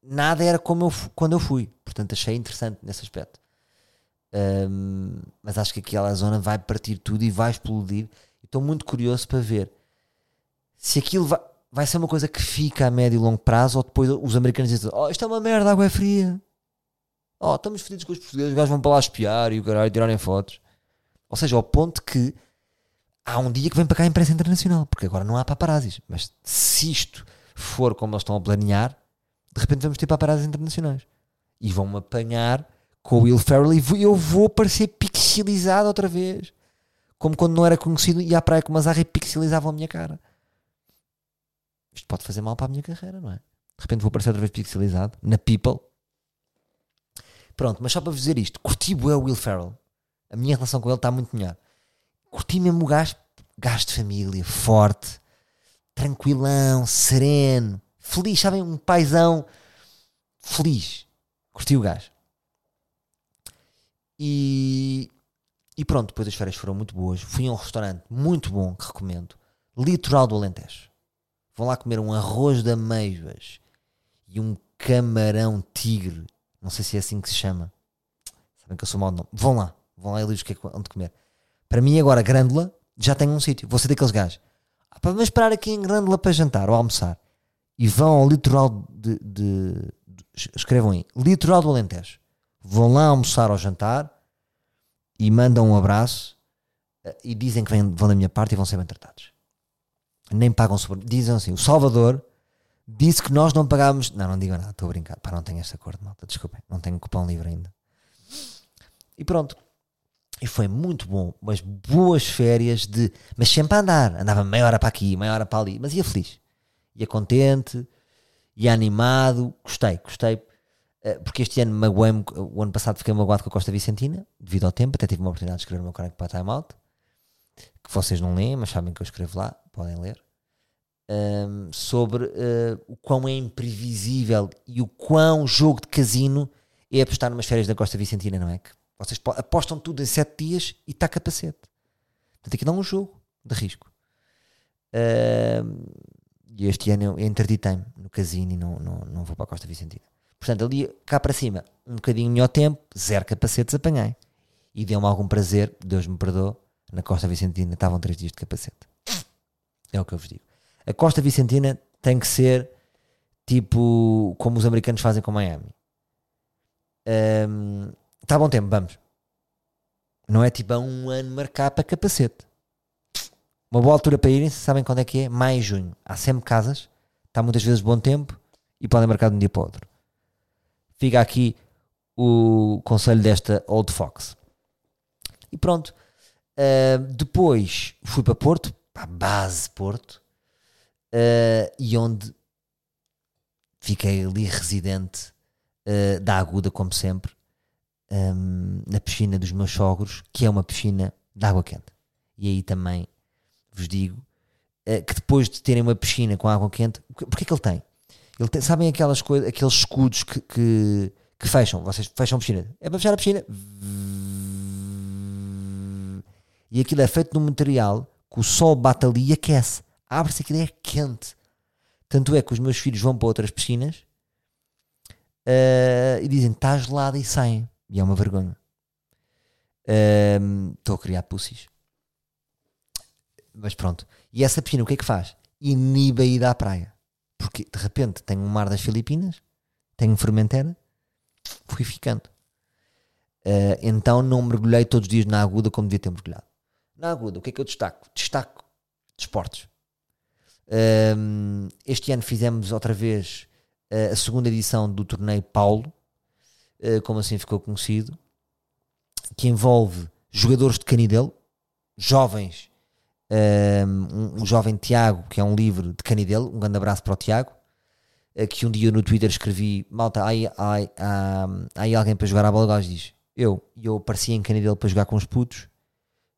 S1: nada era como eu, quando eu fui. Portanto, achei interessante nesse aspecto. Um, mas acho que aquela zona vai partir tudo e vai explodir. Estou muito curioso para ver se aquilo vai, vai ser uma coisa que fica a médio e longo prazo ou depois os americanos dizem: Oh, isto é uma merda, a água é fria. Oh, estamos fedidos com os portugueses, os gajos vão para lá espiar e o caralho tirarem fotos. Ou seja, ao ponto que há um dia que vem para cá a imprensa internacional, porque agora não há paparazzis. Mas se isto for como eles estão a planear, de repente vamos ter paparazzis internacionais e vão-me apanhar com o Will Ferrell e eu vou parecer pixelizado outra vez. Como quando não era conhecido e à praia com uma zarra e pixelizavam a minha cara. Isto pode fazer mal para a minha carreira, não é? De repente vou aparecer outra vez pixelizado na People. Pronto, mas só para vos dizer isto, curti o Will Ferrell. A minha relação com ele está muito melhor. Curti mesmo o gajo, gajo de família, forte, tranquilão, sereno, feliz, sabem? Um paizão feliz. Curti o gajo. E, e pronto, depois as férias foram muito boas. Fui a um restaurante muito bom que recomendo, Litoral do Alentejo. Vão lá comer um arroz de ameijoas e um camarão tigre. Não sei se é assim que se chama. Sabem que eu sou mau de nome. Vão lá, vão lá e eles o que é onde comer. Para mim, agora, Grândola já tem um sítio. Vou ser daqueles gajos. Ah, vamos esperar aqui em Grândola para jantar ou almoçar. E vão ao litoral de, de, de escrevam aí, litoral do Alentejo vão lá almoçar ou jantar e mandam um abraço eh, e dizem que vêm, vão da minha parte e vão ser bem tratados. Nem pagam sobre. Dizem assim: o Salvador disse que nós não pagávamos. Não, não digo nada, estou a brincar. Pá, não tenho esta cor de malta, desculpem, não tenho cupom livre ainda. E pronto. E foi muito bom, mas boas férias de. Mas sempre a andar. Andava meia hora para aqui, meia hora para ali, mas ia feliz. Ia contente, ia animado. Gostei, gostei eh, porque este ano magoei o ano passado fiquei magoado com a Costa Vicentina, devido ao tempo, até tive uma oportunidade de escrever no meu crónico para Time Out, que vocês não leem, mas sabem que eu escrevo lá, podem ler, um, sobre uh, o quão é imprevisível e o quão jogo de casino é apostar numas férias da Costa Vicentina, não é? Que vocês apostam tudo em 7 dias e está capacete. Portanto, aqui dá um jogo de risco. Uh, e este ano eu interditei-me no casino e não, não, não vou para a Costa Vicentina. Portanto, ali cá para cima, um bocadinho melhor tempo, zero capacetes apanhei. E deu-me algum prazer, Deus me perdoe, na Costa Vicentina estavam três dias de capacete. É o que eu vos digo. A Costa Vicentina tem que ser tipo como os americanos fazem com Miami. Um, está bom tempo, vamos. Não é tipo a um ano marcar para capacete. Uma boa altura para irem, sabem quando é que é? Maio e junho. Há sempre casas, está muitas vezes bom tempo e podem marcar de um dia para o outro. Fica aqui o conselho desta Old Fox. E pronto. Uh, depois fui para Porto, para a base Porto, uh, e onde fiquei ali residente uh, da Aguda, como sempre, um, na piscina dos meus sogros, que é uma piscina de água quente. E aí também vos digo que depois de terem uma piscina com água quente, porque é que ele tem? Ele tem, sabem aquelas coisas, aqueles escudos que, que, que, fecham? Vocês fecham a piscina. É para fechar a piscina. E aquilo é feito num material que o sol bate ali e aquece. Abre-se aquilo é quente. Tanto é que os meus filhos vão para outras piscinas uh, e dizem está gelada e saem. E é uma vergonha. Estou uh, a criar pussies. Mas pronto. E essa piscina o que é que faz? Inibe a ida à praia. Porque de repente tenho um mar das Filipinas, tenho Formentera, fui ficando. Uh, então não mergulhei todos os dias na aguda como devia ter mergulhado. Na aguda, o que é que eu destaco? Destaco desportos. Uh, este ano fizemos outra vez uh, a segunda edição do torneio Paulo, como assim ficou conhecido, que envolve jogadores de Canidelo, jovens um, um, jovem Tiago, que é um livro de Canidelo, um grande abraço para o Tiago, uh, que um dia no Twitter escrevi, malta, há aí, há, aí alguém para jogar a bola, o diz, eu, e eu aparecia em Canidelo para jogar com os putos,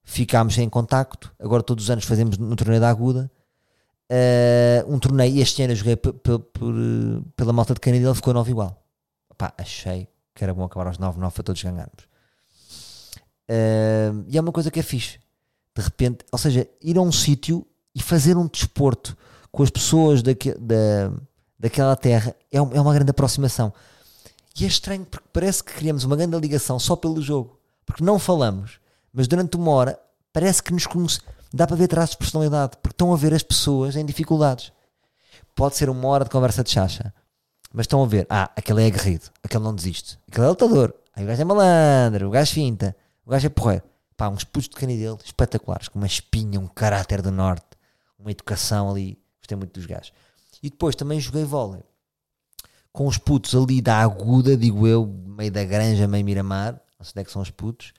S1: ficámos em contacto, agora todos os anos fazemos no torneio da Aguda, uh, um torneio, este ano eu joguei pela malta de Canidelo, ficou 9 igual. Pá, achei que era bom acabar aos 9-9 para todos ganharmos. Uh, e é uma coisa que é fixe de repente, ou seja, ir a um sítio e fazer um desporto com as pessoas daque, da, daquela terra é, um, é uma grande aproximação. E é estranho porque parece que criamos uma grande ligação só pelo jogo. Porque não falamos, mas durante uma hora parece que nos conhece, dá para ver traços de personalidade, porque estão a ver as pessoas em dificuldades. Pode ser uma hora de conversa de chacha, mas estão a ver, ah, aquele é aguerrido, aquele não desiste, aquele é lutador, aí o gajo é malandro, o gajo finta, o gajo é porreiro. Pá, uns putos de canidele espetaculares, com uma espinha, um caráter do norte, uma educação ali, gostei muito dos gajos. E depois também joguei vôlei com os putos ali da aguda, digo eu, meio da granja, meio Miramar, não sei onde é que são os putos,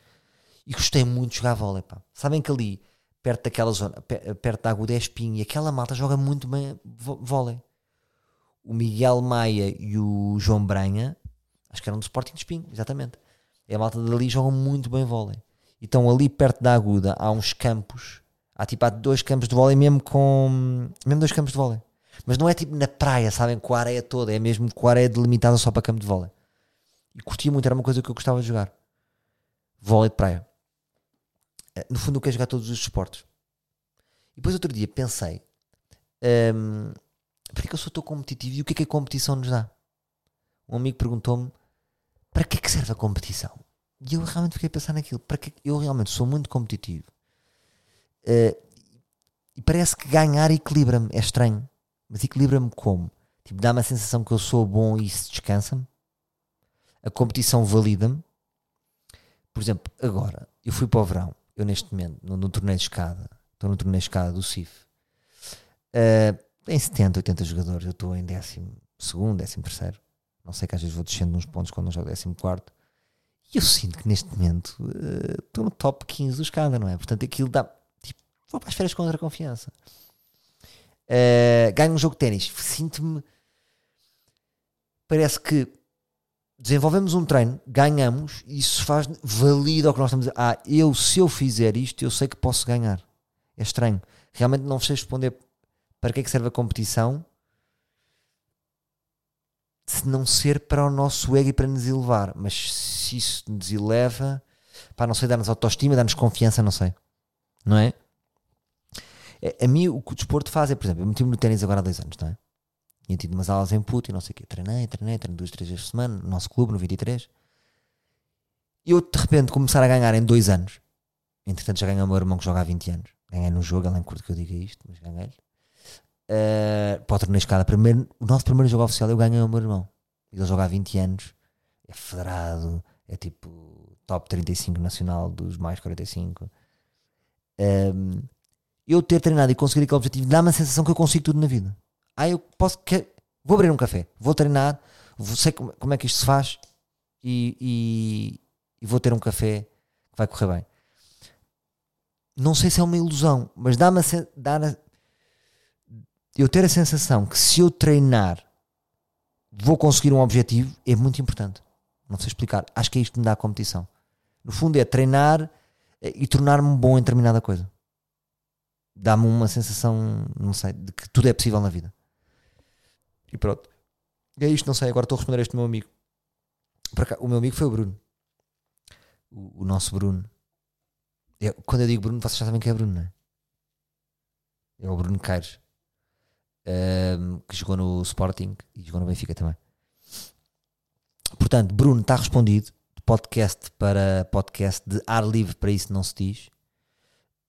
S1: e gostei muito de jogar vôlei, pá. Sabem que ali, perto daquela zona, perto da aguda é espinho, e aquela malta joga muito bem vôlei. O Miguel Maia e o João Branha, acho que eram do Sporting de Espinho, exatamente. E a malta dali jogam muito bem vôlei. Então ali perto da aguda há uns campos, há tipo há dois campos de vôlei mesmo com, mesmo dois campos de vôlei mas não é tipo na praia, sabem, com a areia toda, é mesmo com a areia delimitada só para campo de vôlei. E curtia muito, era uma coisa que eu gostava de jogar. Vôlei de praia. Eh, no fundo, eu quero jogar todos os esportes. E depois, outro dia, pensei: um, por que eu sou tão competitivo e o que é que a competição nos dá? Um amigo perguntou-me: para que é que serve a competição? E eu realmente fiquei a pensar naquilo. Para que eu realmente sou muito competitivo. Uh, e parece que ganhar equilibra-me. É estranho. Mas equilibra-me como? Tipo, dá-me a sensação que eu sou bom e isso descansa-me. A competição valida-me. Por exemplo, agora, eu fui para o verão, eu neste momento, no, no torneio de escada, estou no torneio de escada do CIF. Uh, em 70, 80 jogadores, eu estou em décimo segundo, décimo terceiro. Não sei que às vezes vou descendo uns pontos quando não jogo décimo quarto. E eu sinto que neste momento uh, estou no top 15 do escada, não é? Portanto, aquilo dá. Tipo, vou para as férias com outra confiança. Uh, ganho um jogo de ténis, sinto-me. Parece que desenvolvemos um treino, ganhamos, e isso faz valida o que nós estamos a dizer. Ah, eu, se eu fizer isto, eu sei que posso ganhar. É estranho. Realmente não sei responder para que é que serve a competição se não ser para o nosso ego e para nos elevar. Mas se isso nos eleva, para não sei, dar-nos autoestima, dar-nos confiança, não sei. Não é? A, a mim, o que o desporto faz é, por exemplo, eu meti-me no ténis agora há dois anos, não é? Tinha tido umas aulas em puto e não sei o quê. Treinei, treinei, treinei duas, três vezes por semana, no nosso clube, no 23. E eu, de repente, começar a ganhar em dois anos. Entretanto, já ganhei o meu irmão que joga há 20 anos. Ganhei no jogo, nem curto que eu diga isto, mas ganhei-lhe. Uh, para o torneio escada, primeiro, o nosso primeiro jogo oficial eu ganhei o meu irmão. Ele joga há 20 anos, é federado, é tipo top 35 nacional dos mais 45. Um, eu ter treinado e conseguir aquele objetivo dá-me a sensação que eu consigo tudo na vida. Ah, eu posso. Vou abrir um café, vou treinar, vou, sei como, como é que isto se faz e, e, e, vou ter um café que vai correr bem. Não sei se é uma ilusão, mas dá-me a, dá eu ter a sensação que se eu treinar vou conseguir um objetivo é muito importante. Não sei explicar. Acho que é isto que me dá a competição. No fundo é treinar eh, e tornar-me bom em determinada coisa dá-me uma sensação, não sei, de que tudo é possível na vida. E pronto. É isto, não sei. Agora estou a responder a este meu amigo. Cá, o meu amigo foi o Bruno. O, o nosso Bruno. Eu, quando eu digo Bruno, vocês já sabem que é Bruno, não é? É o Bruno Caires. Um, que jogou no Sporting e jogou no Benfica também. Portanto, Bruno está respondido. De podcast para podcast, de ar livre para isso não se diz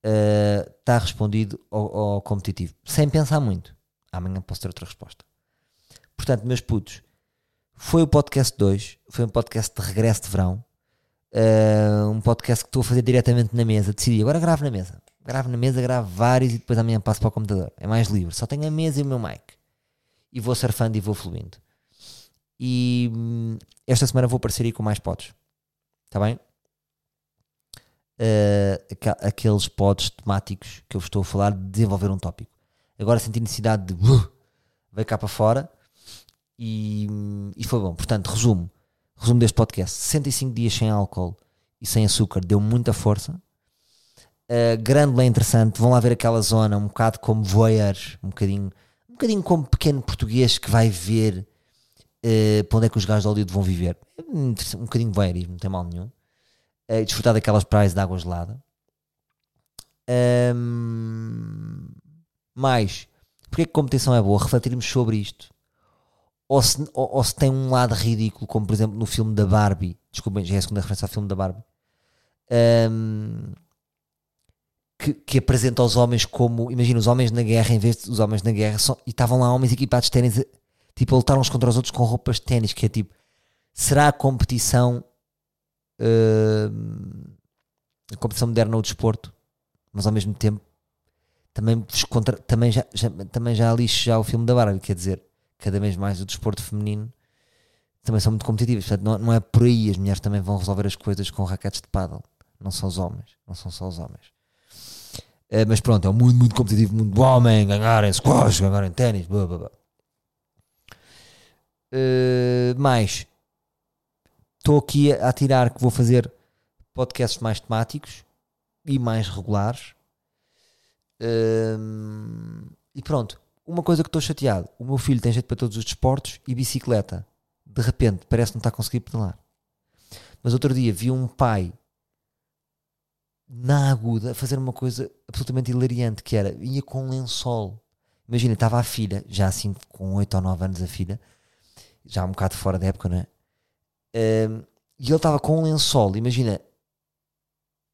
S1: está uh, respondido ao, ao, competitivo, sem pensar muito. Amanhã posso ter outra resposta. Portanto, meus putos, foi o podcast 2, foi um podcast de regresso de verão, uh, um podcast que estou a fazer diretamente na mesa. Decidi, agora gravo na mesa. Gravo na mesa, gravo vários e depois amanhã passo para o computador. É mais livre. Só tenho a mesa e o meu mic. E vou surfando e vou fluindo. E hum, esta semana vou aparecer aí com mais pods. Está bem? uh, aqueles pods temáticos que eu estou a falar de desenvolver um tópico. Agora senti necessidade de uh, cá para fora e, e foi bom. Portanto, resumo, resumo deste podcast: 65 dias sem álcool e sem açúcar deu muita força. Uh, grande é interessante, vão lá ver aquela zona um bocado como voyeurs, um bocadinho, um bocadinho como pequeno português que vai ver uh, para onde é que os gajos de Hollywood vão viver. Um, um bocadinho voyeurismo, não tem mal nenhum e desfrutar daquelas praias de água gelada. Um, mais, porque é que a competição é boa? Refletirmos sobre isto. Ou se, ou, ou se tem um lado ridículo, como por exemplo no filme da Barbie, desculpem, já é a segunda referência ao filme da Barbie, um, que, que, apresenta os homens como. Imagina, os homens na guerra, em vez de os homens na guerra, só, e estavam lá homens equipados de ténis, tipo, a lutar uns contra os outros com roupas de ténis, que é tipo, será a competição. Uh, a competição moderna no desporto, mas ao mesmo tempo também, contra, também, já, já, também já lixo já o filme da Barbie, quer dizer, cada vez mais o desporto feminino também são muito competitivas. Portanto, não, não é por aí, as mulheres também vão resolver as coisas com raquetes de paddle. Não são os homens, não são só os homens. Uh, mas pronto, é um mundo muito competitivo, muito do homem, ganharem squash, ganharem ténis, blá blá blá. Uh, mais, estou aqui a, a tirar que vou fazer podcasts mais temáticos e mais regulares. Uh, e pronto, uma coisa que estou chateado: o meu filho tem jeito para todos os desportos e bicicleta de repente parece não estar a conseguir pedalar. Mas outro dia vi um pai na aguda fazer uma coisa absolutamente hilariante que era, ia com um lençol. Imagina, estava a filha, já assim com 8 ou 9 anos a filha, já um bocado fora da época, não é? Um, e ele estava com um lençol, imagina,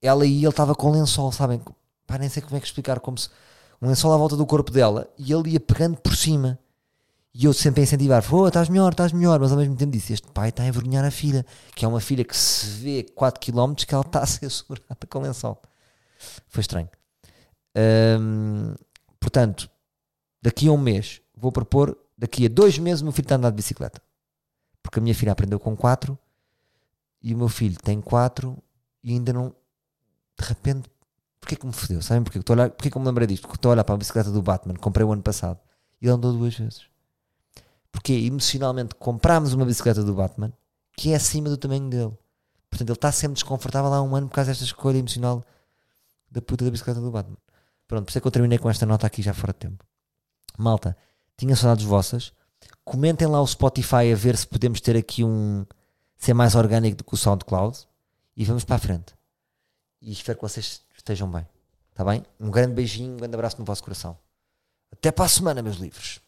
S1: ela e ele estava com um lençol, sabem? Pá, nem sei como é que explicar, como se um lençol à volta do corpo dela e ele ia pegando por cima. E eu sempre a incentivar, oh, estás melhor, estás melhor, mas ao mesmo tempo disse, este pai está a envergonhar a filha, que é uma filha que se vê 4 km que ela está a ser segurada com lençol. Foi estranho. Hum, portanto, daqui a um mês, vou propor, daqui a dois meses o meu filho está a andar de bicicleta. Porque a minha filha aprendeu com 4 e o meu filho tem 4 e ainda não, de repente, porquê que me fodeu? Sabem porquê? Estou porquê que eu me lembrei disto? Porque estou a olhar para a bicicleta do Batman, comprei o ano passado e ele andou duas vezes. Porque emocionalmente comprámos uma bicicleta do Batman que é acima do tamanho dele. Portanto, ele está sempre desconfortável há um ano por causa desta escolha emocional da puta da bicicleta do Batman. Pronto, por isso é que eu terminei com esta nota aqui já fora de tempo. Malta, tinha saudades vossas. Comentem lá o Spotify a ver se podemos ter aqui um. ser mais orgânico do que o SoundCloud. E vamos para a frente. E espero que vocês estejam bem. Está bem? Um grande beijinho, um grande abraço no vosso coração. Até para a semana, meus livros.